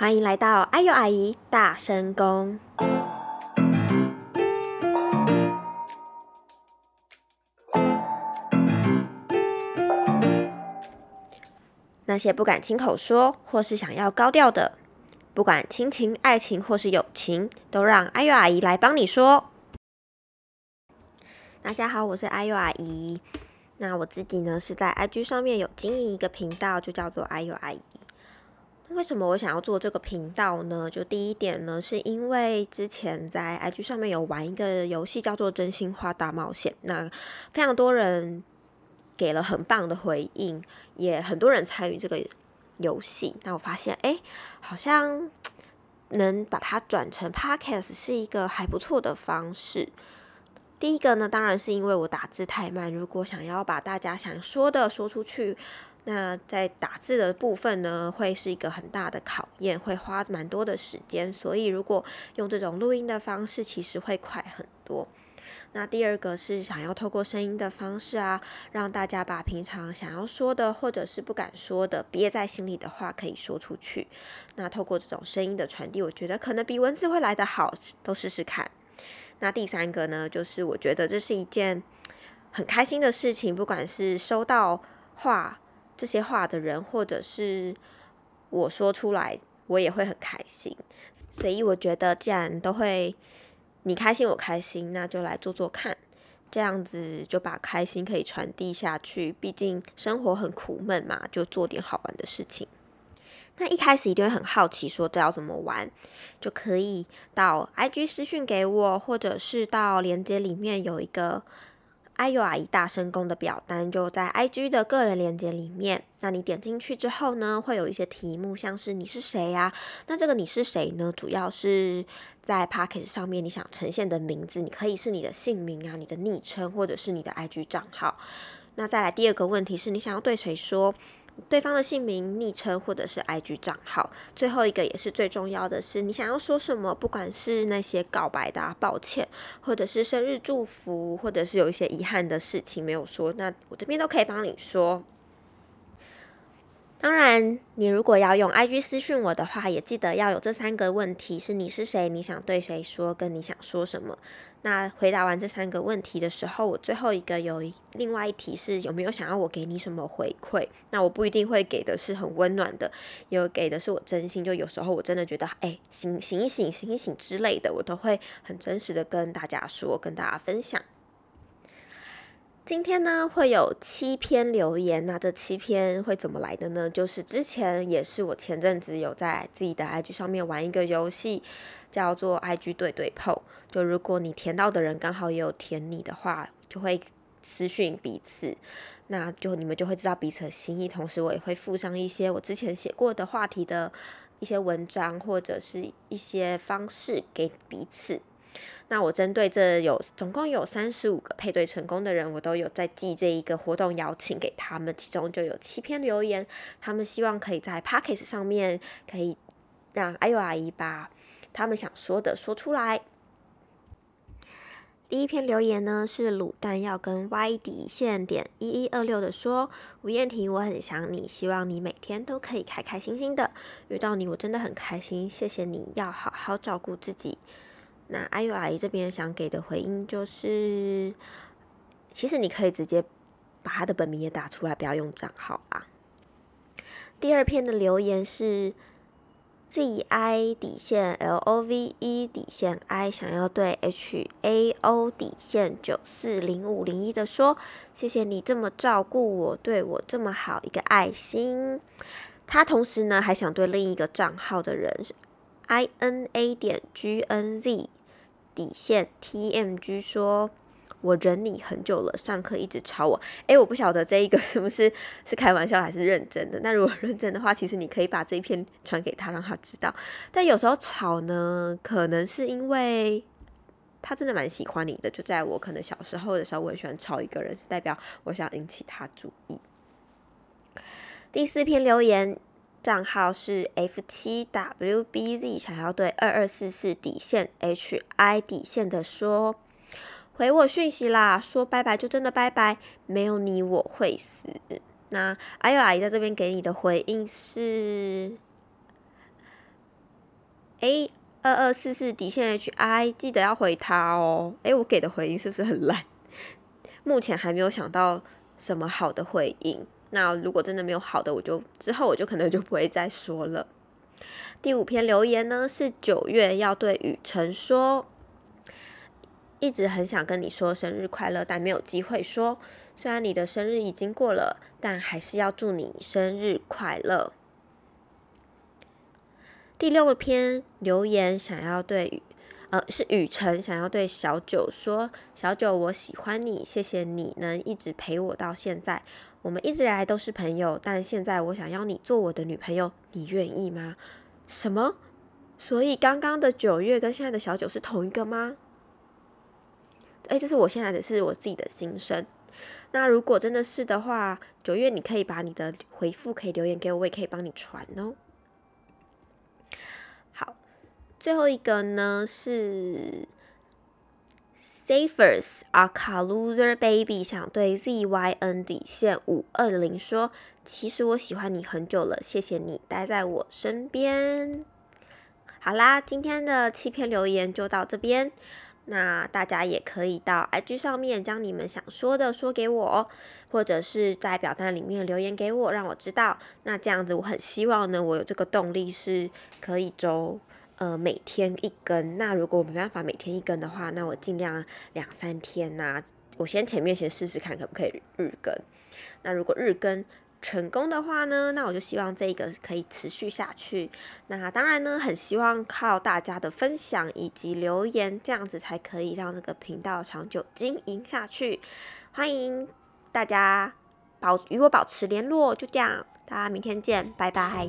欢迎来到阿尤阿姨大声公。那些不敢亲口说，或是想要高调的，不管亲情、爱情或是友情，都让阿尤阿姨来帮你说。大家好，我是阿尤阿姨。那我自己呢，是在 IG 上面有经营一个频道，就叫做阿尤阿姨。为什么我想要做这个频道呢？就第一点呢，是因为之前在 IG 上面有玩一个游戏，叫做《真心话大冒险》，那非常多人给了很棒的回应，也很多人参与这个游戏。那我发现，哎，好像能把它转成 Podcast 是一个还不错的方式。第一个呢，当然是因为我打字太慢，如果想要把大家想说的说出去。那在打字的部分呢，会是一个很大的考验，会花蛮多的时间。所以如果用这种录音的方式，其实会快很多。那第二个是想要透过声音的方式啊，让大家把平常想要说的或者是不敢说的憋在心里的话可以说出去。那透过这种声音的传递，我觉得可能比文字会来得好，都试试看。那第三个呢，就是我觉得这是一件很开心的事情，不管是收到话。这些话的人，或者是我说出来，我也会很开心。所以我觉得，既然都会你开心，我开心，那就来做做看，这样子就把开心可以传递下去。毕竟生活很苦闷嘛，就做点好玩的事情。那一开始一定会很好奇，说这要怎么玩，就可以到 IG 私讯给我，或者是到链接里面有一个。阿尤阿姨大声公的表单就在 IG 的个人链接里面。那你点进去之后呢，会有一些题目，像是你是谁呀？那这个你是谁呢？主要是在 p a c k a g e 上面你想呈现的名字，你可以是你的姓名啊，你的昵称，或者是你的 IG 账号。那再来第二个问题是你想要对谁说？对方的姓名、昵称或者是 IG 账号，最后一个也是最重要的是，你想要说什么？不管是那些告白的啊抱歉，或者是生日祝福，或者是有一些遗憾的事情没有说，那我这边都可以帮你说。当然，你如果要用 IG 私讯我的话，也记得要有这三个问题：是你是谁，你想对谁说，跟你想说什么。那回答完这三个问题的时候，我最后一个有另外一题是有没有想要我给你什么回馈？那我不一定会给的是很温暖的，有给的是我真心。就有时候我真的觉得，哎，醒醒一醒，醒一醒之类的，我都会很真实的跟大家说，跟大家分享。今天呢会有七篇留言，那这七篇会怎么来的呢？就是之前也是我前阵子有在自己的 IG 上面玩一个游戏，叫做 IG 对对碰。就如果你填到的人刚好也有填你的话，就会私讯彼此，那就你们就会知道彼此的心意。同时我也会附上一些我之前写过的话题的一些文章或者是一些方式给彼此。那我针对这有总共有三十五个配对成功的人，我都有在寄这一个活动邀请给他们，其中就有七篇留言，他们希望可以在 p o c k e t 上面可以让阿尤阿姨把他们想说的说出来。第一篇留言呢是卤蛋要跟 Y 底线点一一二六的说，吴燕婷我很想你，希望你每天都可以开开心心的，遇到你我真的很开心，谢谢你要好好照顾自己。那阿尤阿姨这边想给的回应就是，其实你可以直接把他的本名也打出来，不要用账号啊。第二篇的留言是 Z I 底线 L O V E 底线 I 想要对 H A O 底线九四零五零一的说，谢谢你这么照顾我，对我这么好，一个爱心。他同时呢还想对另一个账号的人 I N A 点 G N Z。底线 T M G 说：“我忍你很久了，上课一直吵我。诶，我不晓得这一个 是不是是开玩笑还是认真的。那如果认真的话，其实你可以把这一篇传给他，让他知道。但有时候吵呢，可能是因为他真的蛮喜欢你的。就在我可能小时候的时候，我很喜欢吵一个人，是代表我想引起他注意。第四篇留言。”账号是 F 七 WBZ，想要对二二四四底线 HI 底线的说回我讯息啦，说拜拜就真的拜拜，没有你我会死。那阿尤阿姨在这边给你的回应是，诶，二二四四底线 H I，记得要回他哦。诶，我给的回应是不是很烂？目前还没有想到什么好的回应。那如果真的没有好的，我就之后我就可能就不会再说了。第五篇留言呢是九月要对雨辰说，一直很想跟你说生日快乐，但没有机会说。虽然你的生日已经过了，但还是要祝你生日快乐。第六篇留言想要对，呃，是雨辰想要对小九说：“小九，我喜欢你，谢谢你能一直陪我到现在。我们一直以来都是朋友，但现在我想要你做我的女朋友，你愿意吗？”什么？所以刚刚的九月跟现在的小九是同一个吗？哎，这是我现在的是我自己的心声。那如果真的是的话，九月你可以把你的回复可以留言给我，我也可以帮你传哦。最后一个呢是 Safers are car loser baby 想对 ZYN 底线五二零说，其实我喜欢你很久了，谢谢你待在我身边。好啦，今天的七篇留言就到这边，那大家也可以到 IG 上面将你们想说的说给我，或者是在表单里面留言给我，让我知道。那这样子，我很希望呢，我有这个动力是可以周。呃，每天一根。那如果我没办法每天一根的话，那我尽量两三天呐。我先前面先试试看，可不可以日更。那如果日更成功的话呢，那我就希望这个可以持续下去。那当然呢，很希望靠大家的分享以及留言，这样子才可以让这个频道长久经营下去。欢迎大家保与我保持联络，就这样，大家明天见，拜拜。